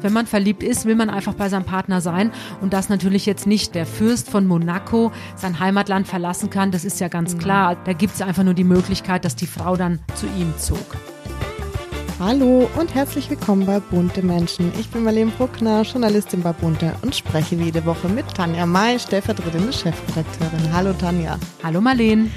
wenn man verliebt ist, will man einfach bei seinem Partner sein und dass natürlich jetzt nicht der Fürst von Monaco sein Heimatland verlassen kann, das ist ja ganz mhm. klar. Da gibt es einfach nur die Möglichkeit, dass die Frau dann zu ihm zog. Hallo und herzlich willkommen bei Bunte Menschen. Ich bin Marlene Bruckner, Journalistin bei Bunte und spreche wie jede Woche mit Tanja May, stellvertretende Chefredakteurin. Hallo Tanja. Hallo Marlene.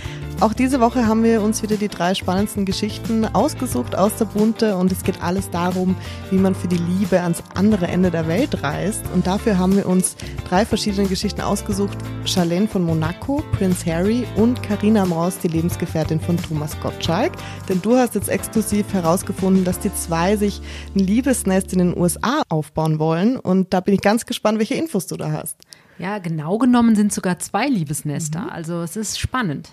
Auch diese Woche haben wir uns wieder die drei spannendsten Geschichten ausgesucht aus der Bunte und es geht alles darum, wie man für die Liebe ans andere Ende der Welt reist. Und dafür haben wir uns drei verschiedene Geschichten ausgesucht. Charlene von Monaco, Prince Harry und Karina Maus, die Lebensgefährtin von Thomas Gottschalk. Denn du hast jetzt exklusiv herausgefunden, dass die zwei sich ein Liebesnest in den USA aufbauen wollen. Und da bin ich ganz gespannt, welche Infos du da hast. Ja, genau genommen sind sogar zwei Liebesnester. Mhm. Also es ist spannend.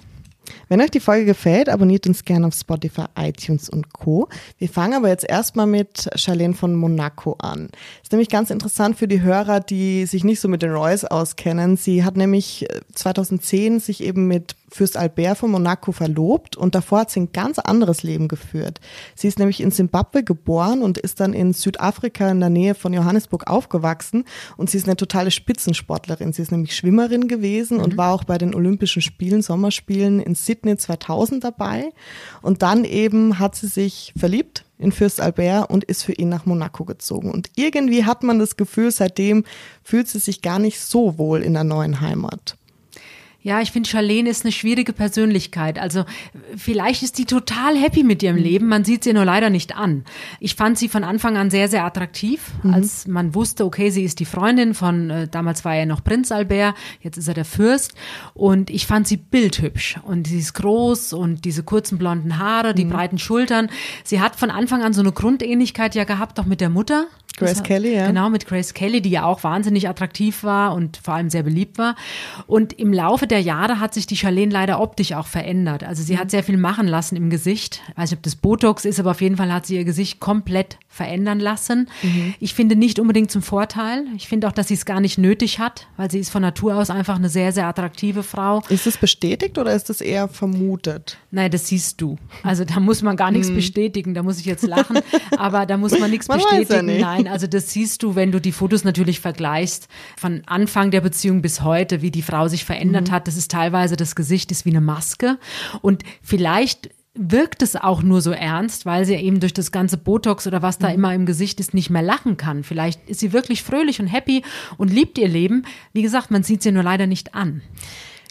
Wenn euch die Folge gefällt, abonniert uns gerne auf Spotify, iTunes und Co. Wir fangen aber jetzt erstmal mit Charlene von Monaco an. Ist nämlich ganz interessant für die Hörer, die sich nicht so mit den Royals auskennen. Sie hat nämlich 2010 äh, sich eben mit Fürst Albert von Monaco verlobt und davor hat sie ein ganz anderes Leben geführt. Sie ist nämlich in Simbabwe geboren und ist dann in Südafrika in der Nähe von Johannesburg aufgewachsen und sie ist eine totale Spitzensportlerin. Sie ist nämlich Schwimmerin gewesen mhm. und war auch bei den Olympischen Spielen, Sommerspielen in Sydney 2000 dabei und dann eben hat sie sich verliebt in Fürst Albert und ist für ihn nach Monaco gezogen. Und irgendwie hat man das Gefühl, seitdem fühlt sie sich gar nicht so wohl in der neuen Heimat. Ja, ich finde, Charlene ist eine schwierige Persönlichkeit. Also vielleicht ist die total happy mit ihrem mhm. Leben. Man sieht sie nur leider nicht an. Ich fand sie von Anfang an sehr, sehr attraktiv, mhm. als man wusste, okay, sie ist die Freundin von, äh, damals war er noch Prinz Albert, jetzt ist er der Fürst. Und ich fand sie bildhübsch. Und sie ist groß und diese kurzen blonden Haare, die mhm. breiten Schultern. Sie hat von Anfang an so eine Grundähnlichkeit ja gehabt, auch mit der Mutter. Grace Kelly, ja. Genau, mit Grace Kelly, die ja auch wahnsinnig attraktiv war und vor allem sehr beliebt war. Und im Laufe der Jahre hat sich die Charlene leider optisch auch verändert. Also sie mhm. hat sehr viel machen lassen im Gesicht. Ich weiß nicht, ob das Botox ist, aber auf jeden Fall hat sie ihr Gesicht komplett verändern lassen. Mhm. Ich finde nicht unbedingt zum Vorteil. Ich finde auch, dass sie es gar nicht nötig hat, weil sie ist von Natur aus einfach eine sehr, sehr attraktive Frau. Ist es bestätigt oder ist es eher vermutet? Nein, das siehst du. Also da muss man gar nichts mhm. bestätigen. Da muss ich jetzt lachen, aber da muss man nichts man bestätigen. Ja Nein, also das siehst du, wenn du die Fotos natürlich vergleichst, von Anfang der Beziehung bis heute, wie die Frau sich verändert mhm. hat. Das ist teilweise, das Gesicht ist wie eine Maske. Und vielleicht wirkt es auch nur so ernst, weil sie eben durch das ganze Botox oder was da mhm. immer im Gesicht ist, nicht mehr lachen kann. Vielleicht ist sie wirklich fröhlich und happy und liebt ihr Leben. Wie gesagt, man sieht sie nur leider nicht an.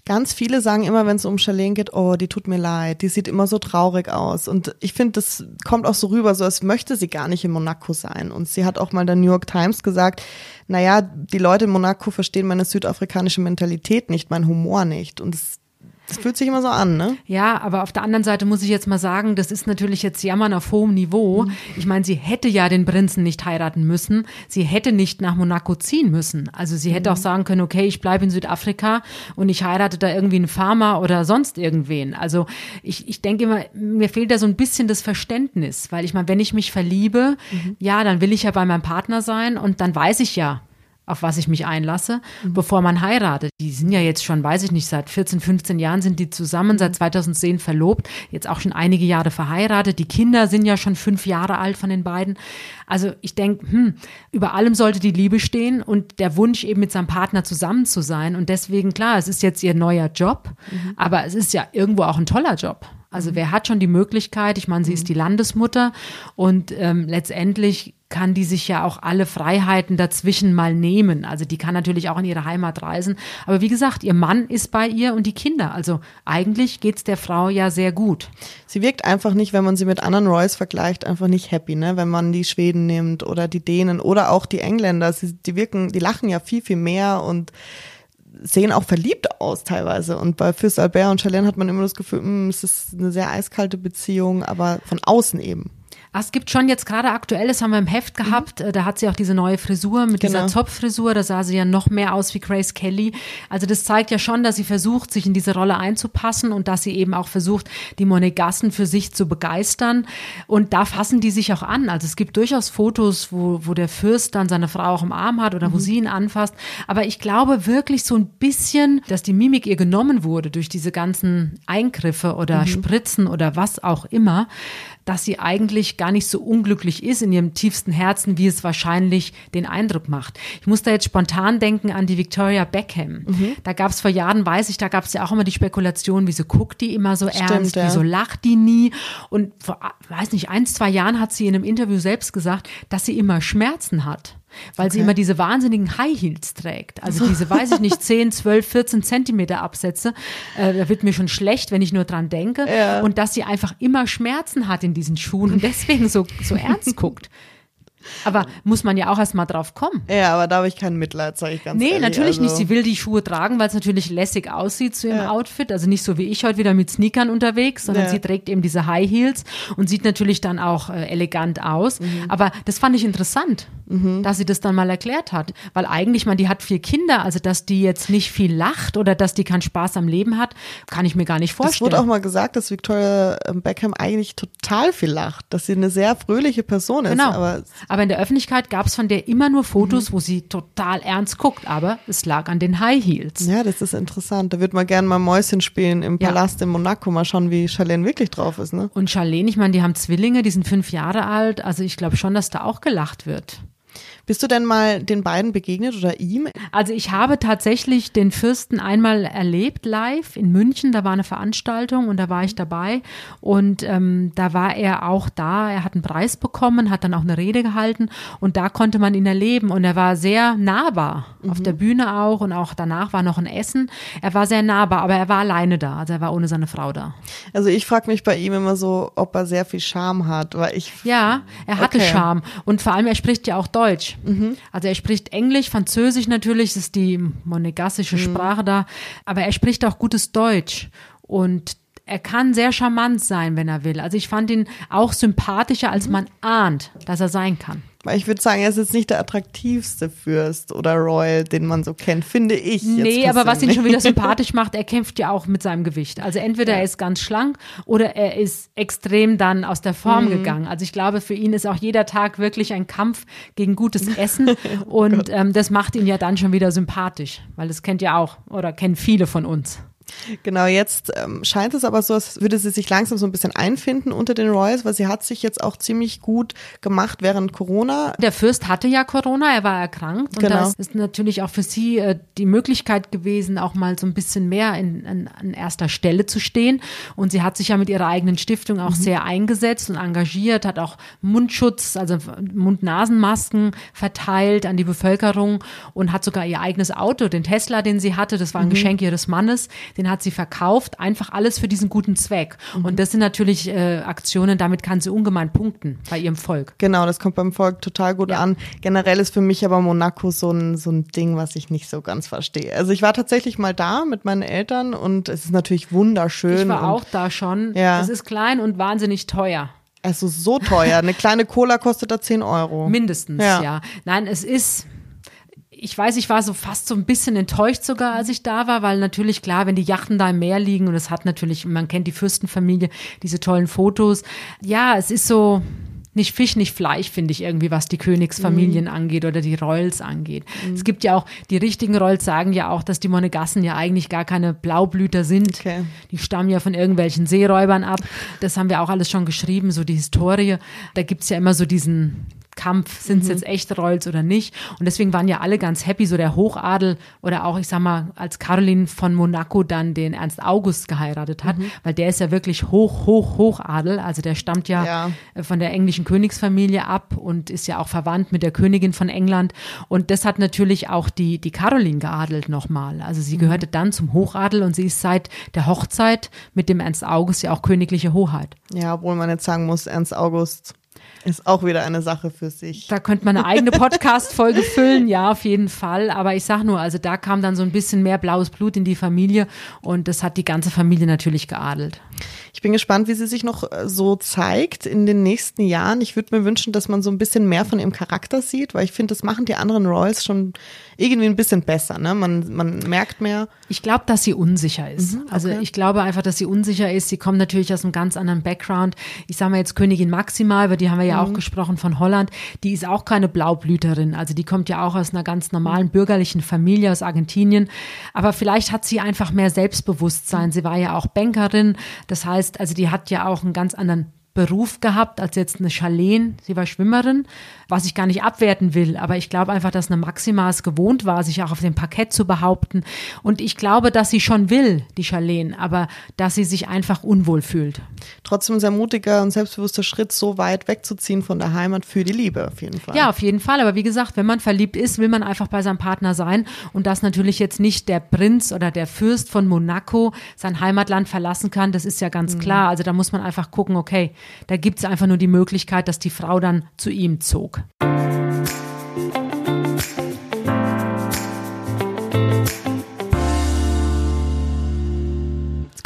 Ganz viele sagen immer, wenn es um Charlene geht, oh, die tut mir leid, die sieht immer so traurig aus. Und ich finde, das kommt auch so rüber, so als möchte sie gar nicht in Monaco sein. Und sie hat auch mal der New York Times gesagt, naja, die Leute in Monaco verstehen meine südafrikanische Mentalität nicht, mein Humor nicht. Und das das fühlt sich immer so an, ne? Ja, aber auf der anderen Seite muss ich jetzt mal sagen, das ist natürlich jetzt Jammern auf hohem Niveau. Ich meine, sie hätte ja den Prinzen nicht heiraten müssen. Sie hätte nicht nach Monaco ziehen müssen. Also sie hätte mhm. auch sagen können, okay, ich bleibe in Südafrika und ich heirate da irgendwie einen Farmer oder sonst irgendwen. Also ich, ich denke immer, mir fehlt da so ein bisschen das Verständnis, weil ich meine, wenn ich mich verliebe, mhm. ja, dann will ich ja bei meinem Partner sein und dann weiß ich ja, auf was ich mich einlasse, mhm. bevor man heiratet. Die sind ja jetzt schon, weiß ich nicht, seit 14, 15 Jahren sind die zusammen, seit 2010 mhm. verlobt, jetzt auch schon einige Jahre verheiratet. Die Kinder sind ja schon fünf Jahre alt von den beiden. Also ich denke, hm, über allem sollte die Liebe stehen und der Wunsch eben mit seinem Partner zusammen zu sein. Und deswegen, klar, es ist jetzt ihr neuer Job, mhm. aber es ist ja irgendwo auch ein toller Job. Also mhm. wer hat schon die Möglichkeit? Ich meine, sie ist mhm. die Landesmutter und ähm, letztendlich kann die sich ja auch alle Freiheiten dazwischen mal nehmen. Also die kann natürlich auch in ihre Heimat reisen. Aber wie gesagt, ihr Mann ist bei ihr und die Kinder. Also eigentlich geht's der Frau ja sehr gut. Sie wirkt einfach nicht, wenn man sie mit anderen Royals vergleicht, einfach nicht happy, ne? Wenn man die Schweden nimmt oder die Dänen oder auch die Engländer. Sie, die wirken, die lachen ja viel, viel mehr und sehen auch verliebt aus teilweise. Und bei Fürst Albert und Charlene hat man immer das Gefühl, mh, hm, es ist eine sehr eiskalte Beziehung, aber von außen eben. Ach, es gibt schon jetzt gerade aktuell, das haben wir im Heft gehabt, mhm. da hat sie auch diese neue Frisur mit genau. dieser Zopffrisur, da sah sie ja noch mehr aus wie Grace Kelly. Also das zeigt ja schon, dass sie versucht, sich in diese Rolle einzupassen und dass sie eben auch versucht, die Monegassen für sich zu begeistern. Und da fassen die sich auch an. Also es gibt durchaus Fotos, wo, wo der Fürst dann seine Frau auch im Arm hat oder mhm. wo sie ihn anfasst. Aber ich glaube wirklich so ein bisschen, dass die Mimik ihr genommen wurde durch diese ganzen Eingriffe oder mhm. Spritzen oder was auch immer, dass sie eigentlich gar nicht so unglücklich ist in ihrem tiefsten Herzen, wie es wahrscheinlich den Eindruck macht. Ich muss da jetzt spontan denken an die Victoria Beckham. Mhm. Da gab es vor Jahren, weiß ich, da gab es ja auch immer die Spekulation, wieso guckt die immer so Stimmt, ernst, ja. wieso lacht die nie? Und vor, weiß nicht, ein, zwei Jahren hat sie in einem Interview selbst gesagt, dass sie immer Schmerzen hat weil okay. sie immer diese wahnsinnigen High Heels trägt. Also diese, weiß ich nicht, 10, 12, 14 Zentimeter Absätze. Äh, da wird mir schon schlecht, wenn ich nur dran denke. Ja. Und dass sie einfach immer Schmerzen hat in diesen Schuhen und deswegen so, so ernst guckt. Aber muss man ja auch erst mal drauf kommen. Ja, aber da habe ich kein Mitleid, sage ich ganz nee, ehrlich. Nee, natürlich also. nicht. Sie will die Schuhe tragen, weil es natürlich lässig aussieht zu ihrem ja. Outfit. Also nicht so wie ich heute wieder mit Sneakern unterwegs, sondern ja. sie trägt eben diese High Heels und sieht natürlich dann auch äh, elegant aus. Mhm. Aber das fand ich interessant, mhm. dass sie das dann mal erklärt hat. Weil eigentlich, man, die hat vier Kinder, also dass die jetzt nicht viel lacht oder dass die keinen Spaß am Leben hat, kann ich mir gar nicht vorstellen. Es wurde auch mal gesagt, dass Victoria ähm, Beckham eigentlich total viel lacht, dass sie eine sehr fröhliche Person ist. Genau. Aber, aber in der Öffentlichkeit gab es von der immer nur Fotos, mhm. wo sie total ernst guckt, aber es lag an den High Heels. Ja, das ist interessant. Da wird man gerne mal Mäuschen spielen im Palast ja. in Monaco, mal schauen, wie Charlene wirklich drauf ist. Ne? Und Charlene, ich meine, die haben Zwillinge, die sind fünf Jahre alt, also ich glaube schon, dass da auch gelacht wird. Bist du denn mal den beiden begegnet oder ihm? Also ich habe tatsächlich den Fürsten einmal erlebt live in München. Da war eine Veranstaltung und da war ich dabei und ähm, da war er auch da. Er hat einen Preis bekommen, hat dann auch eine Rede gehalten und da konnte man ihn erleben und er war sehr nahbar mhm. auf der Bühne auch und auch danach war noch ein Essen. Er war sehr nahbar, aber er war alleine da, also er war ohne seine Frau da. Also ich frage mich bei ihm immer so, ob er sehr viel Charme hat, weil ich ja, er hatte okay. Charme und vor allem er spricht ja auch Deutsch. Mhm. Also er spricht Englisch, Französisch natürlich, das ist die monegassische mhm. Sprache da, aber er spricht auch gutes Deutsch und er kann sehr charmant sein, wenn er will. Also ich fand ihn auch sympathischer, als mhm. man ahnt, dass er sein kann. Ich würde sagen, er ist jetzt nicht der attraktivste Fürst oder Royal, den man so kennt, finde ich. Nee, aber was ihn schon wieder sympathisch macht, er kämpft ja auch mit seinem Gewicht. Also entweder ja. er ist ganz schlank oder er ist extrem dann aus der Form mhm. gegangen. Also ich glaube, für ihn ist auch jeder Tag wirklich ein Kampf gegen gutes Essen oh und ähm, das macht ihn ja dann schon wieder sympathisch, weil das kennt ja auch oder kennen viele von uns. Genau, jetzt ähm, scheint es aber so, als würde sie sich langsam so ein bisschen einfinden unter den Royals, weil sie hat sich jetzt auch ziemlich gut gemacht während Corona. Der Fürst hatte ja Corona, er war erkrankt und genau. das ist natürlich auch für sie äh, die Möglichkeit gewesen, auch mal so ein bisschen mehr in, in, an erster Stelle zu stehen. Und sie hat sich ja mit ihrer eigenen Stiftung auch mhm. sehr eingesetzt und engagiert, hat auch Mundschutz, also Mund-Nasen-Masken verteilt an die Bevölkerung und hat sogar ihr eigenes Auto, den Tesla, den sie hatte, das war ein mhm. Geschenk ihres Mannes, den hat sie verkauft, einfach alles für diesen guten Zweck. Mhm. Und das sind natürlich äh, Aktionen, damit kann sie ungemein punkten bei ihrem Volk. Genau, das kommt beim Volk total gut ja. an. Generell ist für mich aber Monaco so ein, so ein Ding, was ich nicht so ganz verstehe. Also ich war tatsächlich mal da mit meinen Eltern und es ist natürlich wunderschön. Ich war auch da schon. Ja. Es ist klein und wahnsinnig teuer. Also so teuer. Eine kleine Cola kostet da 10 Euro. Mindestens, ja. ja. Nein, es ist ich weiß, ich war so fast so ein bisschen enttäuscht sogar, als ich da war, weil natürlich klar, wenn die Yachten da im Meer liegen und es hat natürlich, man kennt die Fürstenfamilie, diese tollen Fotos. Ja, es ist so, nicht Fisch, nicht Fleisch, finde ich irgendwie, was die Königsfamilien mm. angeht oder die Royals angeht. Mm. Es gibt ja auch, die richtigen Royals sagen ja auch, dass die Monegassen ja eigentlich gar keine Blaublüter sind. Okay. Die stammen ja von irgendwelchen Seeräubern ab. Das haben wir auch alles schon geschrieben, so die Historie. Da gibt's ja immer so diesen Kampf, sind es mhm. jetzt echt Rolls oder nicht. Und deswegen waren ja alle ganz happy, so der Hochadel oder auch, ich sag mal, als Caroline von Monaco dann den Ernst August geheiratet hat, mhm. weil der ist ja wirklich hoch, hoch, Hochadel. Also der stammt ja, ja, äh, von der englischen Königsfamilie ab und ist ja auch verwandt mit der Königin von England. Und das hat natürlich auch die, die Caroline geadelt nochmal. Also sie mhm. gehörte dann zum Hochadel und sie ist seit der Hochzeit mit dem Ernst August ja auch königliche Hoheit. Ja, obwohl man jetzt sagen muss, Ernst August ist auch wieder eine Sache für sich. Da könnte man eine eigene Podcast-Folge füllen, ja, auf jeden Fall. Aber ich sag nur, also da kam dann so ein bisschen mehr blaues Blut in die Familie und das hat die ganze Familie natürlich geadelt. Ich bin gespannt, wie sie sich noch äh, so zeigt in den nächsten Jahren. Ich würde mir wünschen, dass man so ein bisschen mehr von ihrem Charakter sieht, weil ich finde, das machen die anderen Royals schon irgendwie ein bisschen besser. Ne? Man, man merkt mehr. Ich glaube, dass sie unsicher ist. Mhm, also okay. Also ich glaube einfach, dass sie unsicher ist. Sie kommt natürlich aus einem ganz anderen Background. Ich sage mal jetzt Königin Maxima, über die haben wir ja mhm. auch gesprochen von Holland. Die ist auch keine Blaublüterin. Also die kommt ja auch aus einer ganz normalen bürgerlichen Familie aus Argentinien. Aber vielleicht hat sie einfach mehr Selbstbewusstsein. Sie war ja auch Bankerin. Das heißt, also die hat ja auch einen ganz anderen Beruf gehabt als jetzt eine Charlene. Sie war Schwimmerin, was ich gar nicht abwerten will. Aber ich glaube einfach, dass eine Maxima es gewohnt war, sich auch auf dem Parkett zu behaupten. Und ich glaube, dass sie schon will, die Charlene, aber dass sie sich einfach unwohl fühlt. Trotzdem ein sehr mutiger und selbstbewusster Schritt, so weit wegzuziehen von der Heimat für die Liebe, auf jeden Fall. Ja, auf jeden Fall. Aber wie gesagt, wenn man verliebt ist, will man einfach bei seinem Partner sein. Und dass natürlich jetzt nicht der Prinz oder der Fürst von Monaco sein Heimatland verlassen kann, das ist ja ganz mhm. klar. Also da muss man einfach gucken, okay, da gibt es einfach nur die Möglichkeit, dass die Frau dann zu ihm zog.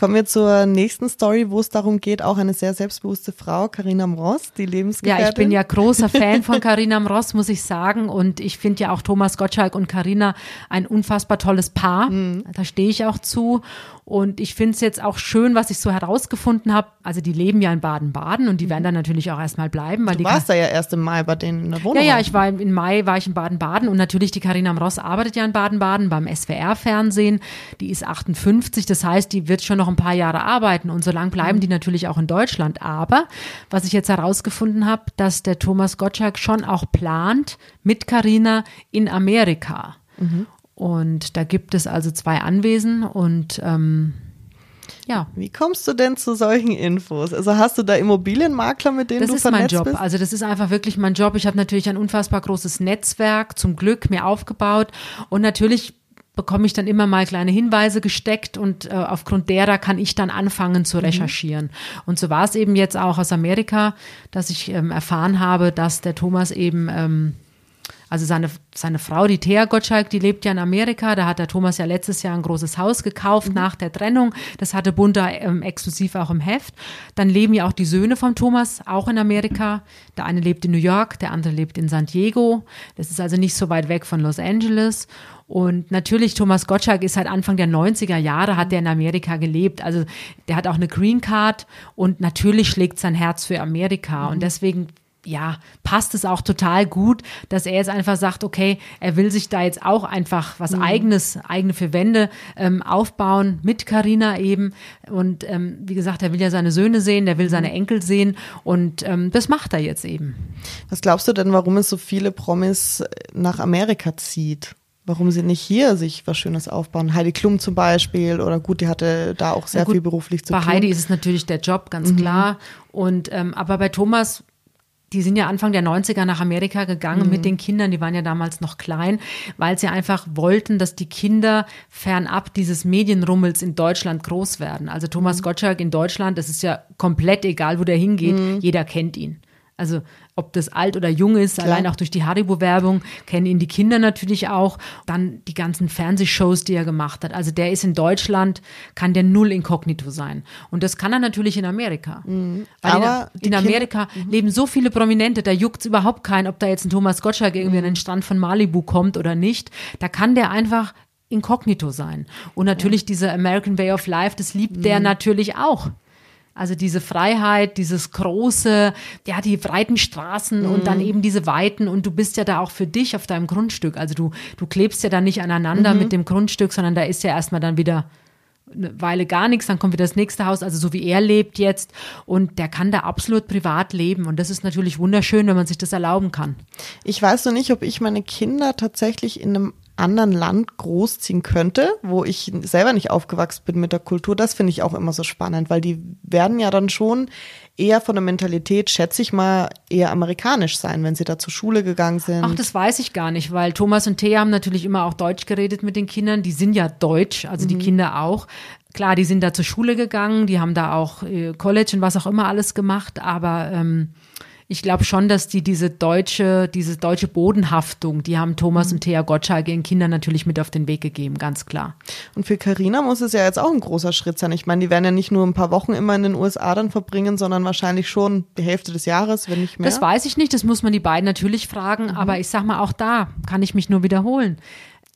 Kommen wir zur nächsten Story, wo es darum geht, auch eine sehr selbstbewusste Frau, Karina Mross, die Lebensgefährtin. Ja, ich bin ja großer Fan von Karina Mross, muss ich sagen. Und ich finde ja auch Thomas Gottschalk und Karina ein unfassbar tolles Paar. Mhm. Da stehe ich auch zu. Und ich finde es jetzt auch schön, was ich so herausgefunden habe. Also die leben ja in Baden-Baden und die werden dann natürlich auch erstmal bleiben. Weil du warst da ja erst im Mai bei denen in der Wohnung. Ja, ja, ich war im Mai war ich in Baden-Baden und natürlich die Karina Mross arbeitet ja in Baden-Baden beim SWR-Fernsehen. Die ist 58, das heißt, die wird schon noch ein paar Jahre arbeiten und so lange bleiben die natürlich auch in Deutschland. Aber was ich jetzt herausgefunden habe, dass der Thomas Gottschalk schon auch plant mit Karina in Amerika. Mhm. Und da gibt es also zwei Anwesen und ähm, ja. Wie kommst du denn zu solchen Infos? Also hast du da Immobilienmakler, mit denen das du vernetzt bist? Das ist mein Job. Also das ist einfach wirklich mein Job. Ich habe natürlich ein unfassbar großes Netzwerk zum Glück mir aufgebaut und natürlich bekomme ich dann immer mal kleine Hinweise gesteckt und äh, aufgrund derer kann ich dann anfangen zu mhm. recherchieren. Mhm. Und so war es eben jetzt auch aus Amerika, dass ich ähm, erfahren habe, dass der Thomas eben ähm, also seine, seine Frau, die Thea Gottschalk, die lebt ja in Amerika. Da hat der Thomas ja letztes Jahr ein großes Haus gekauft mhm. nach der Trennung. Das hatte Bunta ähm, exklusiv auch im Heft. Dann leben ja auch die Söhne von Thomas auch in Amerika. Der eine lebt in New York, der andere lebt in San Diego. Das ist also nicht so weit weg von Los Angeles. Und natürlich, Thomas Gottschalk ist halt Anfang der 90er Jahre, hat der in Amerika gelebt. Also der hat auch eine Green Card und natürlich schlägt sein Herz für Amerika. Mhm. Und deswegen ja, passt es auch total gut, dass er jetzt einfach sagt, okay, er will sich da jetzt auch einfach was mhm. eigenes, eigene für Wände ähm, aufbauen mit Karina eben. Und ähm, wie gesagt, er will ja seine Söhne sehen, der will seine mhm. Enkel sehen und ähm, das macht er jetzt eben. Was glaubst du denn, warum es so viele Promis nach Amerika zieht? Warum sie nicht hier sich was Schönes aufbauen? Heidi Klum zum Beispiel oder gut, die hatte da auch sehr gut, viel beruflich zu bei tun. Bei Heidi ist es natürlich der Job, ganz mhm. klar. Und ähm, aber bei Thomas die sind ja Anfang der 90er nach Amerika gegangen mhm. mit den Kindern, die waren ja damals noch klein, weil sie einfach wollten, dass die Kinder fernab dieses Medienrummels in Deutschland groß werden. Also Thomas mhm. Gottschalk in Deutschland, das ist ja komplett egal, wo der hingeht, mhm. jeder kennt ihn. Also ob das alt oder jung ist, Klar. allein auch durch die Haribo-Werbung, kennen ihn die Kinder natürlich auch. Dann die ganzen Fernsehshows, die er gemacht hat. Also der ist in Deutschland, kann der null inkognito sein. Und das kann er natürlich in Amerika. Mhm. Weil Aber in, in Amerika kind mhm. leben so viele Prominente, da juckt es überhaupt keinen, ob da jetzt ein Thomas Gottschalk irgendwie mhm. an den Strand von Malibu kommt oder nicht. Da kann der einfach inkognito sein. Und natürlich ja. diese American Way of Life, das liebt mhm. der natürlich auch. Also diese Freiheit, dieses große, ja, die breiten Straßen mhm. und dann mhm. eben diese Weiten und du bist ja da auch für dich auf deinem Grundstück. Also du, du klebst ja da nicht aneinander mhm. mit dem Grundstück, sondern da ist ja erstmal dann wieder eine Weile gar nichts, dann kommt wieder das nächste Haus, also so wie er lebt jetzt und der kann da absolut privat leben und das ist natürlich wunderschön, wenn man sich das erlauben kann. Ich weiß noch nicht, ob ich meine Kinder tatsächlich in einem anderen Land großziehen könnte, wo ich selber nicht aufgewachsen bin mit der Kultur, das finde ich auch immer so spannend, weil die werden ja dann schon eher von der Mentalität, schätze ich mal, eher amerikanisch sein, wenn sie da zur Schule gegangen sind. Ach, das weiß ich gar nicht, weil Thomas und Thea haben natürlich immer auch Deutsch geredet mit den Kindern. Die sind ja deutsch, also mhm. die Kinder auch. Klar, die sind da zur Schule gegangen, die haben da auch äh, College und was auch immer alles gemacht, aber ähm, ich glaube schon, dass die diese deutsche, diese deutsche Bodenhaftung, die haben Thomas mhm. und Thea Gottschalk ihren Kindern natürlich mit auf den Weg gegeben, ganz klar. Und für Karina muss es ja jetzt auch ein großer Schritt sein. Ich meine, die werden ja nicht nur ein paar Wochen immer in den USA dann verbringen, sondern wahrscheinlich schon die Hälfte des Jahres, wenn nicht mehr. Das weiß ich nicht, das muss man die beiden natürlich fragen, mhm. aber ich sag mal, auch da kann ich mich nur wiederholen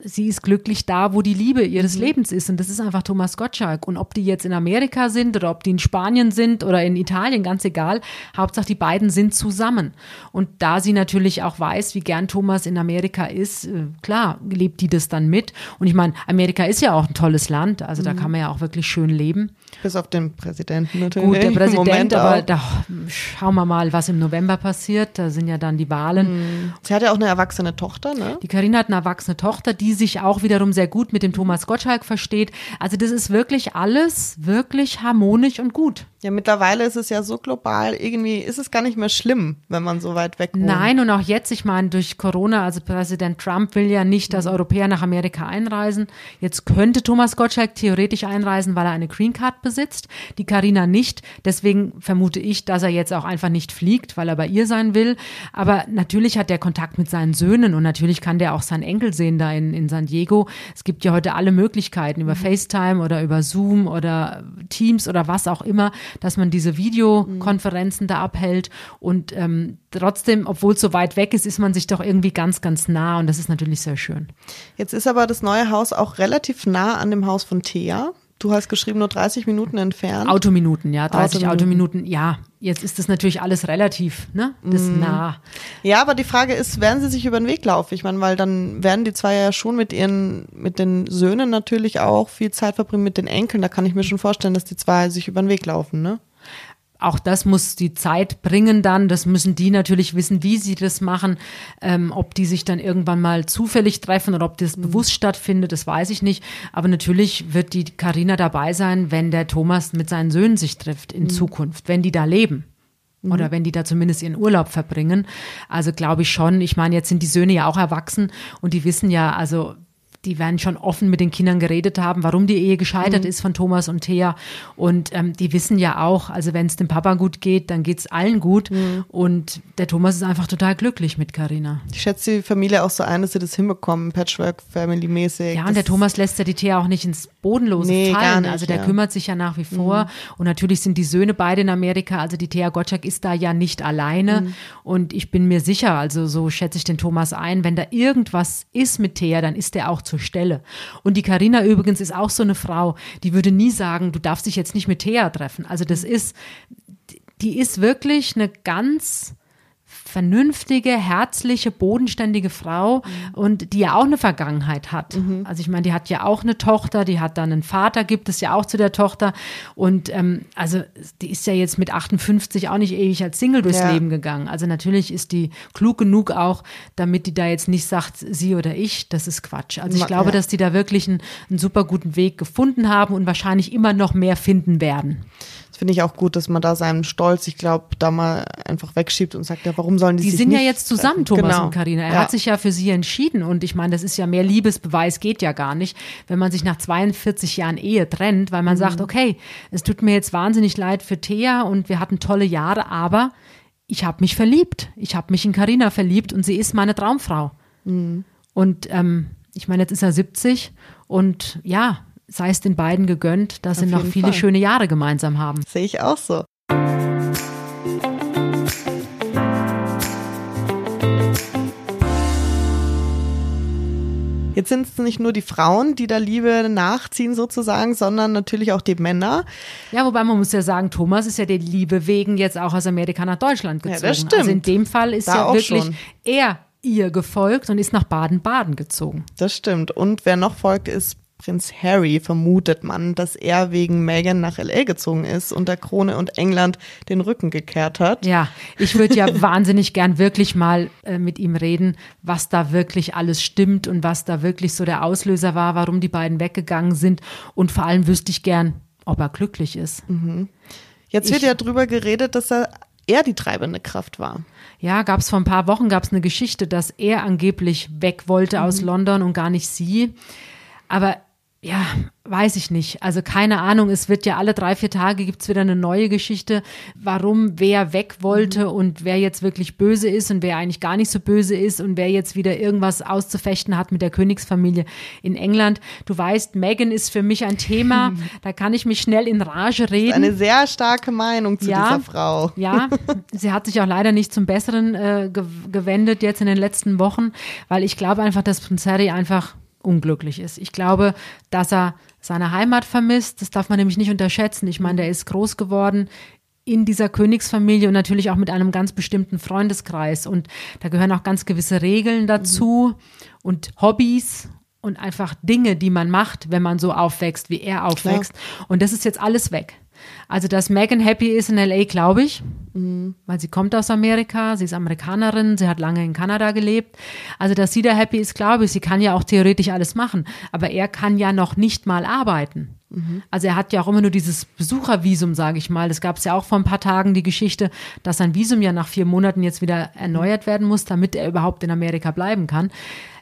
sie ist glücklich da, wo die Liebe ihres mhm. Lebens ist. Und das ist einfach Thomas Gottschalk. Und ob die jetzt in Amerika sind oder ob die in Spanien sind oder in Italien, ganz egal. Hauptsache, die beiden sind zusammen. Und da sie natürlich auch weiß, wie gern Thomas in Amerika ist, äh, klar, lebt die das dann mit. Und ich meine, Amerika ist ja auch ein tolles Land. Also da mhm. kann man ja auch wirklich schön leben. Bis auf den Präsidenten natürlich. Gut, der Präsident, aber da schauen wir mal, was im November passiert. Da sind ja dann die Wahlen. Mhm. Sie hat ja auch eine erwachsene Tochter, ne? Die Karina hat eine erwachsene Tochter, die sich auch wiederum sehr gut mit dem Thomas Gottschalk versteht. Also das ist wirklich alles wirklich harmonisch und gut. Ja, mittlerweile ist es ja so global, irgendwie ist es gar nicht mehr schlimm, wenn man so weit weg wohnt. Nein, und auch jetzt, ich meine, durch Corona, also Präsident Trump will ja nicht, dass Europäer nach Amerika einreisen. Jetzt könnte Thomas Gottschalk theoretisch einreisen, weil er eine Green Card besitzt, die Karina nicht. Deswegen vermute ich, dass er jetzt auch einfach nicht fliegt, weil er bei ihr sein will. Aber natürlich hat er Kontakt mit seinen Söhnen und natürlich kann der auch seinen Enkel sehen da in, in San Diego. Es gibt ja heute alle Möglichkeiten über mhm. FaceTime oder über Zoom oder Teams oder was auch immer dass man diese Videokonferenzen mhm. da abhält und ähm, trotzdem, obwohl es so weit weg ist, ist man sich doch irgendwie ganz, ganz nah und das ist natürlich sehr schön. Jetzt ist aber das neue Haus auch relativ nah an dem Haus von Thea. Du hast geschrieben, nur 30 Minuten entfernt. Autominuten, ja, 30 Autominuten, Autominuten ja. Jetzt ist das natürlich alles relativ, ne? Das mm. nah. Ja, aber die Frage ist, werden sie sich über den Weg laufen? Ich meine, weil dann werden die zwei ja schon mit ihren, mit den Söhnen natürlich auch viel Zeit verbringen mit den Enkeln. Da kann ich mir schon vorstellen, dass die zwei sich über den Weg laufen, ne? Auch das muss die Zeit bringen dann. Das müssen die natürlich wissen, wie sie das machen. Ähm, ob die sich dann irgendwann mal zufällig treffen oder ob das mhm. bewusst stattfindet, das weiß ich nicht. Aber natürlich wird die Karina dabei sein, wenn der Thomas mit seinen Söhnen sich trifft in mhm. Zukunft, wenn die da leben. Mhm. Oder wenn die da zumindest ihren Urlaub verbringen. Also glaube ich schon. Ich meine, jetzt sind die Söhne ja auch erwachsen und die wissen ja, also die werden schon offen mit den Kindern geredet haben, warum die Ehe gescheitert mhm. ist von Thomas und Thea. Und ähm, die wissen ja auch, also wenn es dem Papa gut geht, dann geht es allen gut. Mhm. Und der Thomas ist einfach total glücklich mit Karina. Ich schätze die Familie auch so ein, dass sie das hinbekommen, Patchwork-Family-mäßig. Ja, und der Thomas lässt ja die Thea auch nicht ins Bodenlose nee, fallen. Nicht, also der ja. kümmert sich ja nach wie vor. Mhm. Und natürlich sind die Söhne beide in Amerika. Also die Thea Gottschalk ist da ja nicht alleine. Mhm. Und ich bin mir sicher, also so schätze ich den Thomas ein, wenn da irgendwas ist mit Thea, dann ist der auch zur Stelle. Und die Karina übrigens ist auch so eine Frau, die würde nie sagen, du darfst dich jetzt nicht mit Thea treffen. Also das ist, die ist wirklich eine ganz vernünftige, herzliche, bodenständige Frau mhm. und die ja auch eine Vergangenheit hat. Mhm. Also ich meine, die hat ja auch eine Tochter, die hat dann einen Vater, gibt es ja auch zu der Tochter und ähm, also die ist ja jetzt mit 58 auch nicht ewig als Single durchs ja. Leben gegangen. Also natürlich ist die klug genug auch, damit die da jetzt nicht sagt, sie oder ich, das ist Quatsch. Also ich glaube, ja. dass die da wirklich einen, einen super guten Weg gefunden haben und wahrscheinlich immer noch mehr finden werden. Das finde ich auch gut, dass man da seinen Stolz, ich glaube, da mal einfach wegschiebt und sagt, ja, warum sollen die, die sich sind ja jetzt zusammen, Thomas genau. und Karina. Er ja. hat sich ja für sie entschieden und ich meine, das ist ja mehr Liebesbeweis geht ja gar nicht, wenn man sich nach 42 Jahren Ehe trennt, weil man mhm. sagt, okay, es tut mir jetzt wahnsinnig leid für Thea und wir hatten tolle Jahre, aber ich habe mich verliebt. Ich habe mich in Karina verliebt und sie ist meine Traumfrau. Mhm. Und ähm, ich meine, jetzt ist er 70 und ja, sei es den beiden gegönnt, dass Auf sie noch viele Fall. schöne Jahre gemeinsam haben. Sehe ich auch so. Jetzt sind es nicht nur die Frauen, die da Liebe nachziehen sozusagen, sondern natürlich auch die Männer. Ja, wobei man muss ja sagen, Thomas ist ja der Liebe wegen jetzt auch aus Amerika nach Deutschland gezogen. Ja, das stimmt. Also in dem Fall ist da ja wirklich schon. er ihr gefolgt und ist nach Baden-Baden gezogen. Das stimmt. Und wer noch folgt, ist Prinz Harry vermutet man, dass er wegen Meghan nach LA gezogen ist und der Krone und England den Rücken gekehrt hat. Ja, ich würde ja wahnsinnig gern wirklich mal äh, mit ihm reden, was da wirklich alles stimmt und was da wirklich so der Auslöser war, warum die beiden weggegangen sind. Und vor allem wüsste ich gern, ob er glücklich ist. Mhm. Jetzt wird ich, ja drüber geredet, dass er er die treibende Kraft war. Ja, gab es vor ein paar Wochen gab es eine Geschichte, dass er angeblich weg wollte mhm. aus London und gar nicht sie. Aber ja, weiß ich nicht. Also keine Ahnung, es wird ja alle drei, vier Tage gibt's wieder eine neue Geschichte, warum wer weg wollte mhm. und wer jetzt wirklich böse ist und wer eigentlich gar nicht so böse ist und wer jetzt wieder irgendwas auszufechten hat mit der Königsfamilie in England. Du weißt, Megan ist für mich ein Thema, da kann ich mich schnell in Rage reden. eine sehr starke Meinung zu ja, dieser Frau. Ja, sie hat sich auch leider nicht zum Besseren äh, gewendet jetzt in den letzten Wochen, weil ich glaube einfach, dass Prinz Harry einfach unglücklich ist. Ich glaube, dass er seine Heimat vermisst. Das darf man nämlich nicht unterschätzen. Ich meine, der ist groß geworden in dieser Königsfamilie und natürlich auch mit einem ganz bestimmten Freundeskreis. Und da gehören auch ganz gewisse Regeln dazu mhm. und Hobbys und einfach Dinge, die man macht, wenn man so aufwächst, wie er aufwächst. Klar. Und das ist jetzt alles weg. Also, dass Megan happy ist in LA, glaube ich, mhm. weil sie kommt aus Amerika, sie ist Amerikanerin, sie hat lange in Kanada gelebt. Also, dass sie da happy ist, glaube ich. Sie kann ja auch theoretisch alles machen, aber er kann ja noch nicht mal arbeiten. Mhm. Also er hat ja auch immer nur dieses Besuchervisum, sage ich mal. Das gab es ja auch vor ein paar Tagen die Geschichte, dass sein Visum ja nach vier Monaten jetzt wieder erneuert werden muss, damit er überhaupt in Amerika bleiben kann.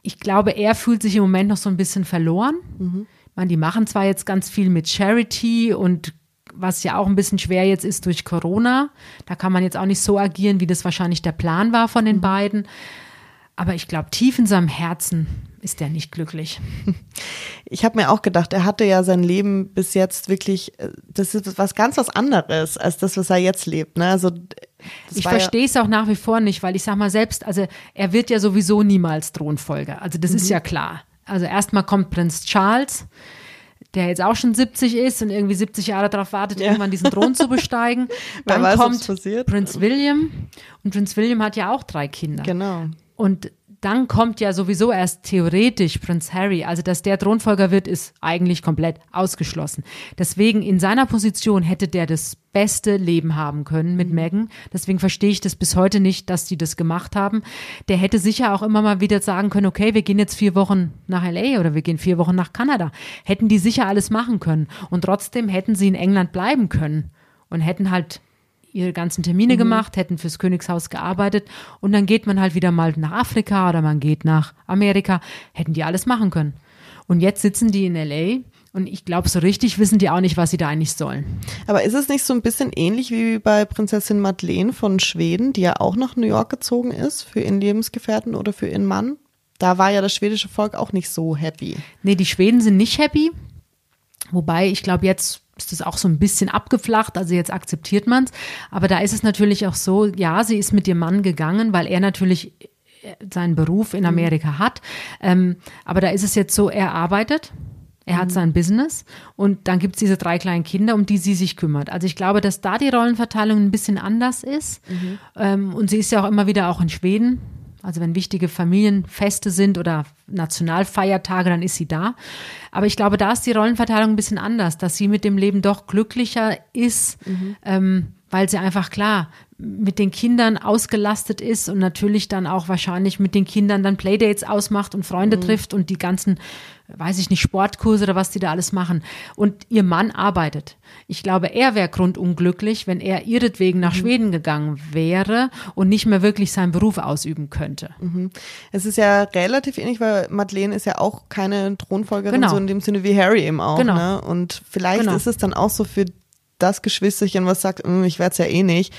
Ich glaube, er fühlt sich im Moment noch so ein bisschen verloren. Mhm. Ich meine, die machen zwar jetzt ganz viel mit Charity und was ja auch ein bisschen schwer jetzt ist durch Corona. Da kann man jetzt auch nicht so agieren, wie das wahrscheinlich der Plan war von den mhm. beiden. Aber ich glaube, tief in seinem Herzen ist er nicht glücklich. Ich habe mir auch gedacht, er hatte ja sein Leben bis jetzt wirklich, äh, das ist was ganz was anderes als das, was er jetzt lebt. Ne? Also ich verstehe es auch nach wie vor nicht, weil ich sag mal selbst, also er wird ja sowieso niemals Thronfolger. Also das mhm. ist ja klar. Also erstmal kommt Prinz Charles, der jetzt auch schon 70 ist und irgendwie 70 Jahre darauf wartet, ja. irgendwann diesen Thron zu besteigen. Dann weiß, kommt Prinz William und Prinz William hat ja auch drei Kinder. Genau. Und dann kommt ja sowieso erst theoretisch Prinz Harry. Also, dass der Thronfolger wird, ist eigentlich komplett ausgeschlossen. Deswegen in seiner Position hätte der das beste Leben haben können mit mhm. Meghan. Deswegen verstehe ich das bis heute nicht, dass die das gemacht haben. Der hätte sicher auch immer mal wieder sagen können, okay, wir gehen jetzt vier Wochen nach LA oder wir gehen vier Wochen nach Kanada. Hätten die sicher alles machen können. Und trotzdem hätten sie in England bleiben können und hätten halt ihre ganzen Termine mhm. gemacht, hätten fürs Königshaus gearbeitet und dann geht man halt wieder mal nach Afrika oder man geht nach Amerika, hätten die alles machen können. Und jetzt sitzen die in LA und ich glaube, so richtig wissen die auch nicht, was sie da eigentlich sollen. Aber ist es nicht so ein bisschen ähnlich wie bei Prinzessin Madeleine von Schweden, die ja auch nach New York gezogen ist für ihren Lebensgefährten oder für ihren Mann? Da war ja das schwedische Volk auch nicht so happy. Nee, die Schweden sind nicht happy. Wobei, ich glaube, jetzt ist das auch so ein bisschen abgeflacht, also jetzt akzeptiert man es. Aber da ist es natürlich auch so, ja, sie ist mit ihrem Mann gegangen, weil er natürlich äh, seinen Beruf in mhm. Amerika hat. Ähm, aber da ist es jetzt so, er arbeitet. Er hat mhm. sein Business und dann gibt es diese drei kleinen Kinder, um die sie sich kümmert. Also ich glaube, dass da die Rollenverteilung ein bisschen anders ist. Mhm. Ähm, und sie ist ja auch immer wieder auch in Schweden also wenn wichtige Familienfeste sind oder Nationalfeiertage, dann ist sie da. Aber ich glaube, da ist die Rollenverteilung ein bisschen anders, dass sie mit dem Leben doch glücklicher ist, mhm. ähm, weil sie einfach klar mit den Kindern ausgelastet ist und natürlich dann auch wahrscheinlich mit den Kindern dann Playdates ausmacht und Freunde mhm. trifft und die ganzen, weiß ich nicht, Sportkurse oder was die da alles machen. Und ihr Mann arbeitet. Ich glaube, er wäre grundunglücklich, wenn er ihretwegen nach mhm. Schweden gegangen wäre und nicht mehr wirklich seinen Beruf ausüben könnte. Mhm. Es ist ja relativ ähnlich, weil Madeleine ist ja auch keine Thronfolgerin, genau. so in dem Sinne wie Harry eben auch. Genau. Ne? Und vielleicht genau. ist es dann auch so für das Geschwisterchen, was sagt, hm, ich werde es ja eh nicht,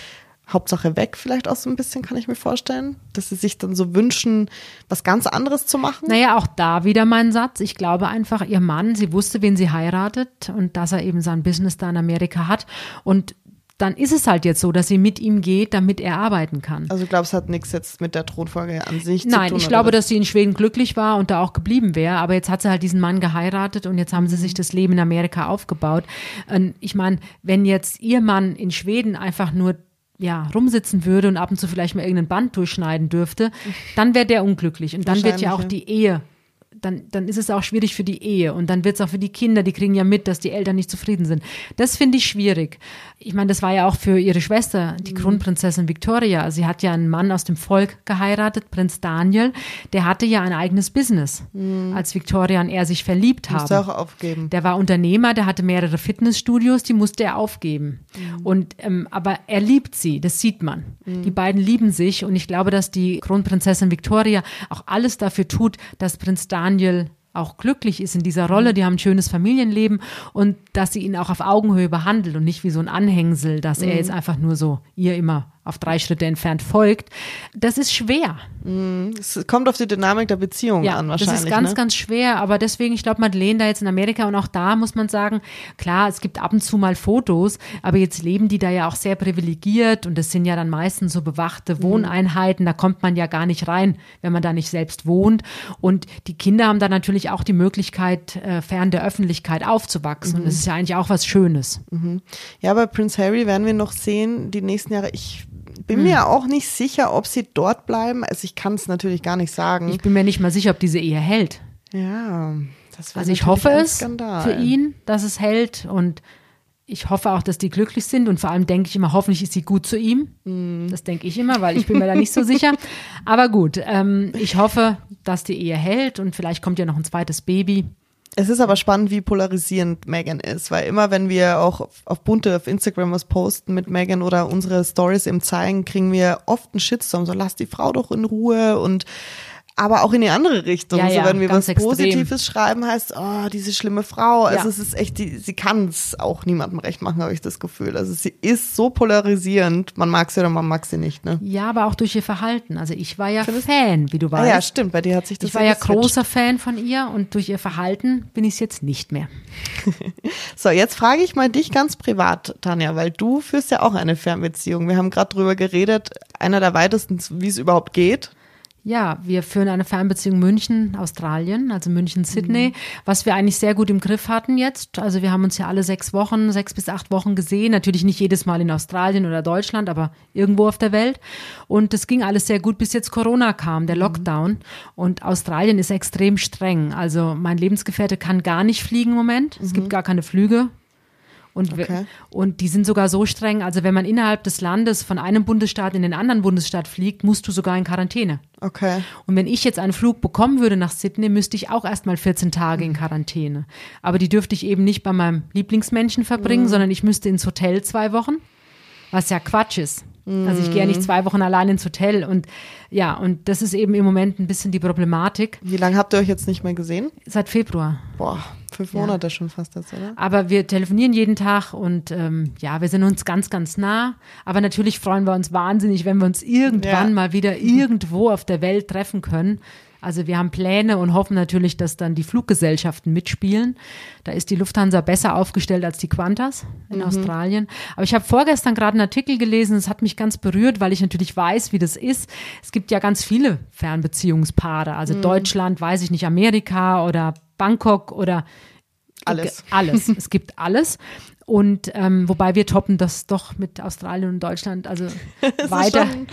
Hauptsache weg vielleicht auch so ein bisschen, kann ich mir vorstellen, dass sie sich dann so wünschen, was ganz anderes zu machen. Naja, auch da wieder mein Satz. Ich glaube einfach, ihr Mann, sie wusste, wen sie heiratet und dass er eben sein Business da in Amerika hat und dann ist es halt jetzt so, dass sie mit ihm geht, damit er arbeiten kann. Also du glaubst, es hat nichts jetzt mit der Thronfolge an sich Nein, zu tun? Nein, ich glaube, dass sie in Schweden glücklich war und da auch geblieben wäre. Aber jetzt hat sie halt diesen Mann geheiratet und jetzt haben sie sich das Leben in Amerika aufgebaut. Und ich meine, wenn jetzt ihr Mann in Schweden einfach nur ja, rumsitzen würde und ab und zu vielleicht mal irgendein Band durchschneiden dürfte, dann wäre der unglücklich. Und dann wird ja auch die Ehe dann, dann ist es auch schwierig für die Ehe und dann wird es auch für die Kinder, die kriegen ja mit, dass die Eltern nicht zufrieden sind. Das finde ich schwierig. Ich meine, das war ja auch für ihre Schwester, die mhm. Kronprinzessin Victoria. Sie hat ja einen Mann aus dem Volk geheiratet, Prinz Daniel. Der hatte ja ein eigenes Business, mhm. als Victoria und er sich verliebt haben. Musste auch aufgeben. Der war Unternehmer, der hatte mehrere Fitnessstudios, die musste er aufgeben. Mhm. Und, ähm, aber er liebt sie, das sieht man. Mhm. Die beiden lieben sich und ich glaube, dass die Kronprinzessin Victoria auch alles dafür tut, dass Prinz Daniel Daniel auch glücklich ist in dieser Rolle, die haben ein schönes Familienleben und dass sie ihn auch auf Augenhöhe behandelt und nicht wie so ein Anhängsel, dass mhm. er jetzt einfach nur so ihr immer auf drei Schritte entfernt folgt. Das ist schwer. Es kommt auf die Dynamik der Beziehung Ja, an das wahrscheinlich. ist ganz, ne? ganz schwer. Aber deswegen, ich glaube, Madeleine da jetzt in Amerika und auch da muss man sagen, klar, es gibt ab und zu mal Fotos, aber jetzt leben die da ja auch sehr privilegiert und das sind ja dann meistens so Mhm. bewachte Wohneinheiten. Da kommt man ja gar nicht rein, wenn man da nicht selbst wohnt. Und die Kinder haben da natürlich auch die Möglichkeit, äh, fern der Öffentlichkeit aufzuwachsen. Mhm. Und das ist ja eigentlich auch was Schönes. Ja, bei Prince Harry werden wir noch sehen, die nächsten Jahre. Ich bin Hm. mir auch nicht sicher, ob sie dort bleiben. Also ich kann es natürlich gar nicht sagen. Ich bin mir nicht mal sicher, ob diese Ehe hält. ja, das wäre Also ich hoffe es Skandal. für ihn, dass es hält und ich hoffe auch, dass die glücklich sind und vor allem denke ich immer, hoffentlich ist sie gut zu ihm. Mhm. Das denke ich immer, weil ich bin mir da nicht so sicher. Aber gut, ähm, ich hoffe, dass die Ehe hält und vielleicht kommt ja noch ein zweites Baby. Es ist aber spannend, wie polarisierend Megan ist, weil immer, wenn wir auch auf, Bunte auf Instagram was posten mit Megan oder unsere Stories im zeigen, kriegen wir oft einen Shitstorm, so lass die Frau doch in Ruhe und aber auch in die andere Richtung. Ja, so, wenn wir was extrem. Positives schreiben, heißt, oh, diese schlimme Frau. Also Ja. es ist echt, die, sie kann es auch niemandem recht machen, habe ich das Gefühl. Also sie ist so polarisierend, man mag sie oder man mag sie nicht, ne? Ja, aber auch durch ihr Verhalten. Also ich war ja Fan, wie du Ah weißt. ja, stimmt, bei dir hat sich das ich war ja großer Fan von ihr und durch ihr Verhalten bin ich es jetzt nicht mehr. So, jetzt frage ich mal dich ganz privat, Tanja, weil du führst ja auch eine Fernbeziehung. Wir haben gerade drüber geredet, einer der weitesten, wie es überhaupt geht. Ja, wir führen eine Fernbeziehung München, Australien, also München, Sydney, was wir eigentlich sehr gut im Griff hatten jetzt. Also wir haben uns ja alle sechs Wochen, sechs bis acht Wochen gesehen. Natürlich nicht jedes Mal in Australien oder Deutschland, aber irgendwo auf der Welt. Und das ging alles sehr gut, bis jetzt Corona kam, der Lockdown. Und Australien ist extrem streng. Also mein Lebensgefährte kann gar nicht fliegen im Moment. Es gibt gar keine Flüge. Und, Okay. und die sind sogar so streng, also wenn man innerhalb des Landes von einem Bundesstaat in den anderen Bundesstaat fliegt, musst du sogar in Quarantäne. Okay. Und wenn ich jetzt einen Flug bekommen würde nach Sydney, müsste ich auch erstmal 14 Tage in Quarantäne. Aber die dürfte ich eben nicht bei meinem Lieblingsmenschen verbringen, sondern ich müsste ins Hotel zwei Wochen, was ja Quatsch ist. Also ich gehe ja nicht zwei Wochen allein ins Hotel und ja, und das ist eben im Moment ein bisschen die Problematik Wie lange habt ihr euch jetzt nicht mehr gesehen? seit Februar. Boah, fünf Monate schon fast jetzt, oder? Aber wir telefonieren jeden Tag und ähm, ja, wir sind uns ganz, ganz nah. Aber natürlich freuen wir uns wahnsinnig, wenn wir uns irgendwann Ja. mal wieder irgendwo auf der Welt treffen können. Also wir haben Pläne und hoffen natürlich, dass dann die Fluggesellschaften mitspielen. Da ist die Lufthansa besser aufgestellt als die Qantas in Australien. Aber ich habe vorgestern gerade einen Artikel gelesen, es hat mich ganz berührt, weil ich natürlich weiß, wie das ist. Es gibt ja ganz viele Fernbeziehungspaare. Also Deutschland, weiß ich nicht, Amerika oder Bangkok oder Alles. alles. es gibt alles. Und ähm, wobei wir toppen das doch mit Australien und Deutschland. Also weiter gibt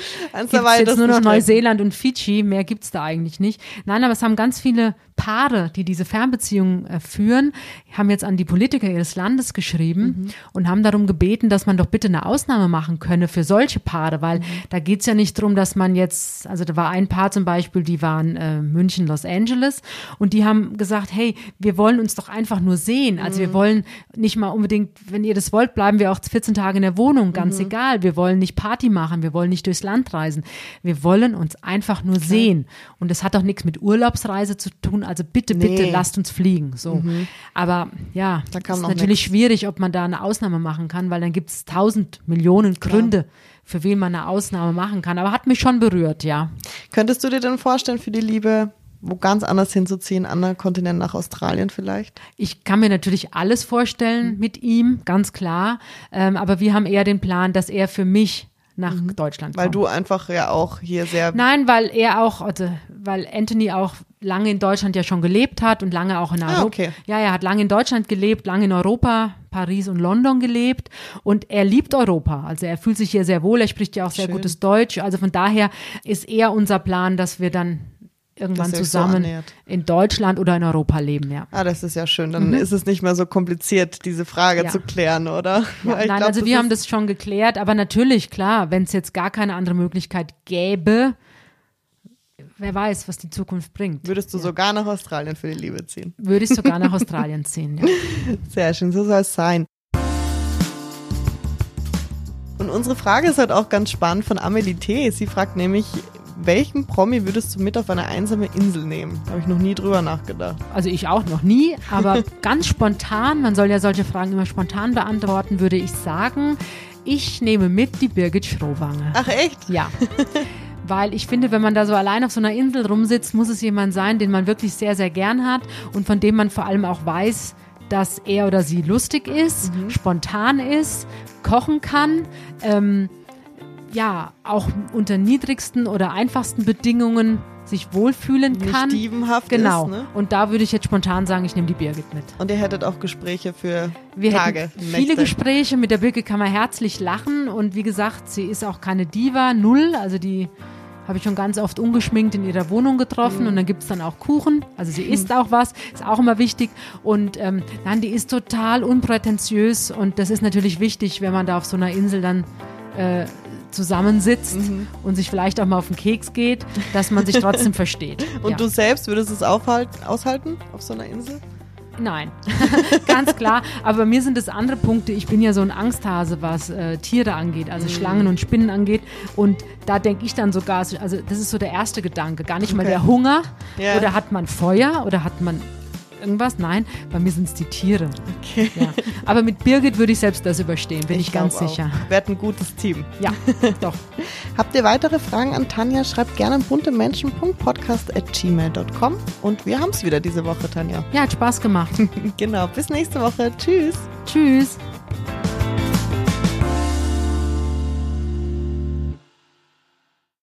es jetzt nur noch. Neuseeland und Fidschi. Mehr gibt's da eigentlich nicht. Nein, aber es haben ganz viele Paare, die diese Fernbeziehungen äh, führen, haben jetzt an die Politiker ihres Landes geschrieben Mhm. und haben darum gebeten, dass man doch bitte eine Ausnahme machen könne für solche Paare, weil Mhm. da geht's ja nicht drum, dass man jetzt, also da war ein Paar zum Beispiel, die waren äh, München, Los Angeles und die haben gesagt, hey, wir wollen uns doch einfach nur sehen. Also Mhm. wir wollen nicht mal unbedingt, wenn ihr das wollt, bleiben wir auch 14 Tage in der Wohnung, ganz Mhm. egal. Wir wollen nicht Party machen, wir wollen nicht durchs Land reisen. Wir wollen uns einfach nur sehen. Und das hat doch nichts mit Urlaubsreise zu tun. Also bitte, Nee. bitte lasst uns fliegen. So. Aber ja, Da ist natürlich schwierig, ob man da eine Ausnahme machen kann, weil dann gibt es tausend Millionen Gründe, für wen man eine Ausnahme machen kann. Aber hat mich schon berührt, ja. Könntest du dir denn vorstellen, für die Liebe wo ganz anders hinzuziehen, anderen Kontinent nach Australien vielleicht? Ich kann mir natürlich alles vorstellen mit ihm, ganz klar. Ähm, aber wir haben eher den Plan, dass er für mich nach Deutschland Weil kommt. du einfach ja auch hier sehr Nein, weil er auch, also, weil Anthony auch lange in Deutschland ja schon gelebt hat und lange auch in Europa. Ah, okay. Ja, er hat lange in Deutschland gelebt, lange in Europa, Paris und London gelebt und er liebt Europa. Also er fühlt sich hier sehr wohl, er spricht ja auch sehr Schön. gutes Deutsch. Also von daher ist eher unser Plan, dass wir dann irgendwann so zusammen annähert. in Deutschland oder in Europa leben, ja. Ah, das ist ja schön. Dann ist es nicht mehr so kompliziert, diese Frage Mhm. Ja. zu klären, oder? Ja, nein, glaub, also wir haben das schon geklärt, aber natürlich, klar, wenn es jetzt gar keine andere Möglichkeit gäbe, wer weiß, was die Zukunft bringt. Würdest du sogar nach Australien für die Liebe ziehen? Würde ich sogar nach Australien ziehen. Ja. Sehr schön, so soll es sein. Und unsere Frage ist halt auch ganz spannend von Amelie T. Sie fragt nämlich, welchen Promi würdest du mit auf eine einsame Insel nehmen? Da habe ich noch nie drüber nachgedacht. Also ich auch noch nie, aber ganz spontan, man soll ja solche Fragen immer spontan beantworten, würde ich sagen, Ich nehme mit die Birgit Schrowange. Ach echt? Ja. Weil ich finde, wenn man da so allein auf so einer Insel rumsitzt, muss es jemand sein, den man wirklich sehr, sehr gern hat und von dem man vor allem auch weiß, dass er oder sie lustig ist, mhm. spontan ist, kochen kann, ähm, ja, auch unter niedrigsten oder einfachsten Bedingungen sich wohlfühlen kann. Nicht diebenhaft genau. ist, ne? Und da würde ich jetzt spontan sagen, ich nehme die Birgit mit. Und ihr hättet auch Gespräche für Wir Tage. Viele Nächte. Gespräche. Mit der Birgit kann man herzlich lachen. Und wie gesagt, sie ist auch keine Diva, null. Also die habe ich schon ganz oft ungeschminkt in ihrer Wohnung getroffen. Mhm. Und dann gibt es dann auch Kuchen. Also sie isst auch was, ist auch immer wichtig. Und ähm, dann, die ist total unprätentiös. Und das ist natürlich wichtig, wenn man da auf so einer Insel dann äh, zusammensitzt mhm. und sich vielleicht auch mal auf den Keks geht, dass man sich trotzdem versteht. Und ja. du selbst würdest es aufhalten, aushalten auf so einer Insel? Nein, ganz klar. Aber bei mir sind es andere Punkte. Ich bin ja so ein Angsthase, was äh, Tiere angeht, also mhm. Schlangen und Spinnen angeht. Und da denke ich dann sogar, also das ist so der erste Gedanke. Gar nicht okay. mal der Hunger yeah. oder hat man Feuer oder hat man irgendwas. Nein, bei mir sind es die Tiere. Okay. Ja. Aber mit Birgit würde ich selbst das überstehen, bin ich, ich ganz sicher. Auch. Wird ein gutes Team. Ja, doch. Habt ihr weitere Fragen an Tanja? Schreibt gerne buntemenschen.podcast.gmail.com und wir haben es wieder diese Woche, Tanja. Ja, hat Spaß gemacht. genau, bis nächste Woche. Tschüss. Tschüss.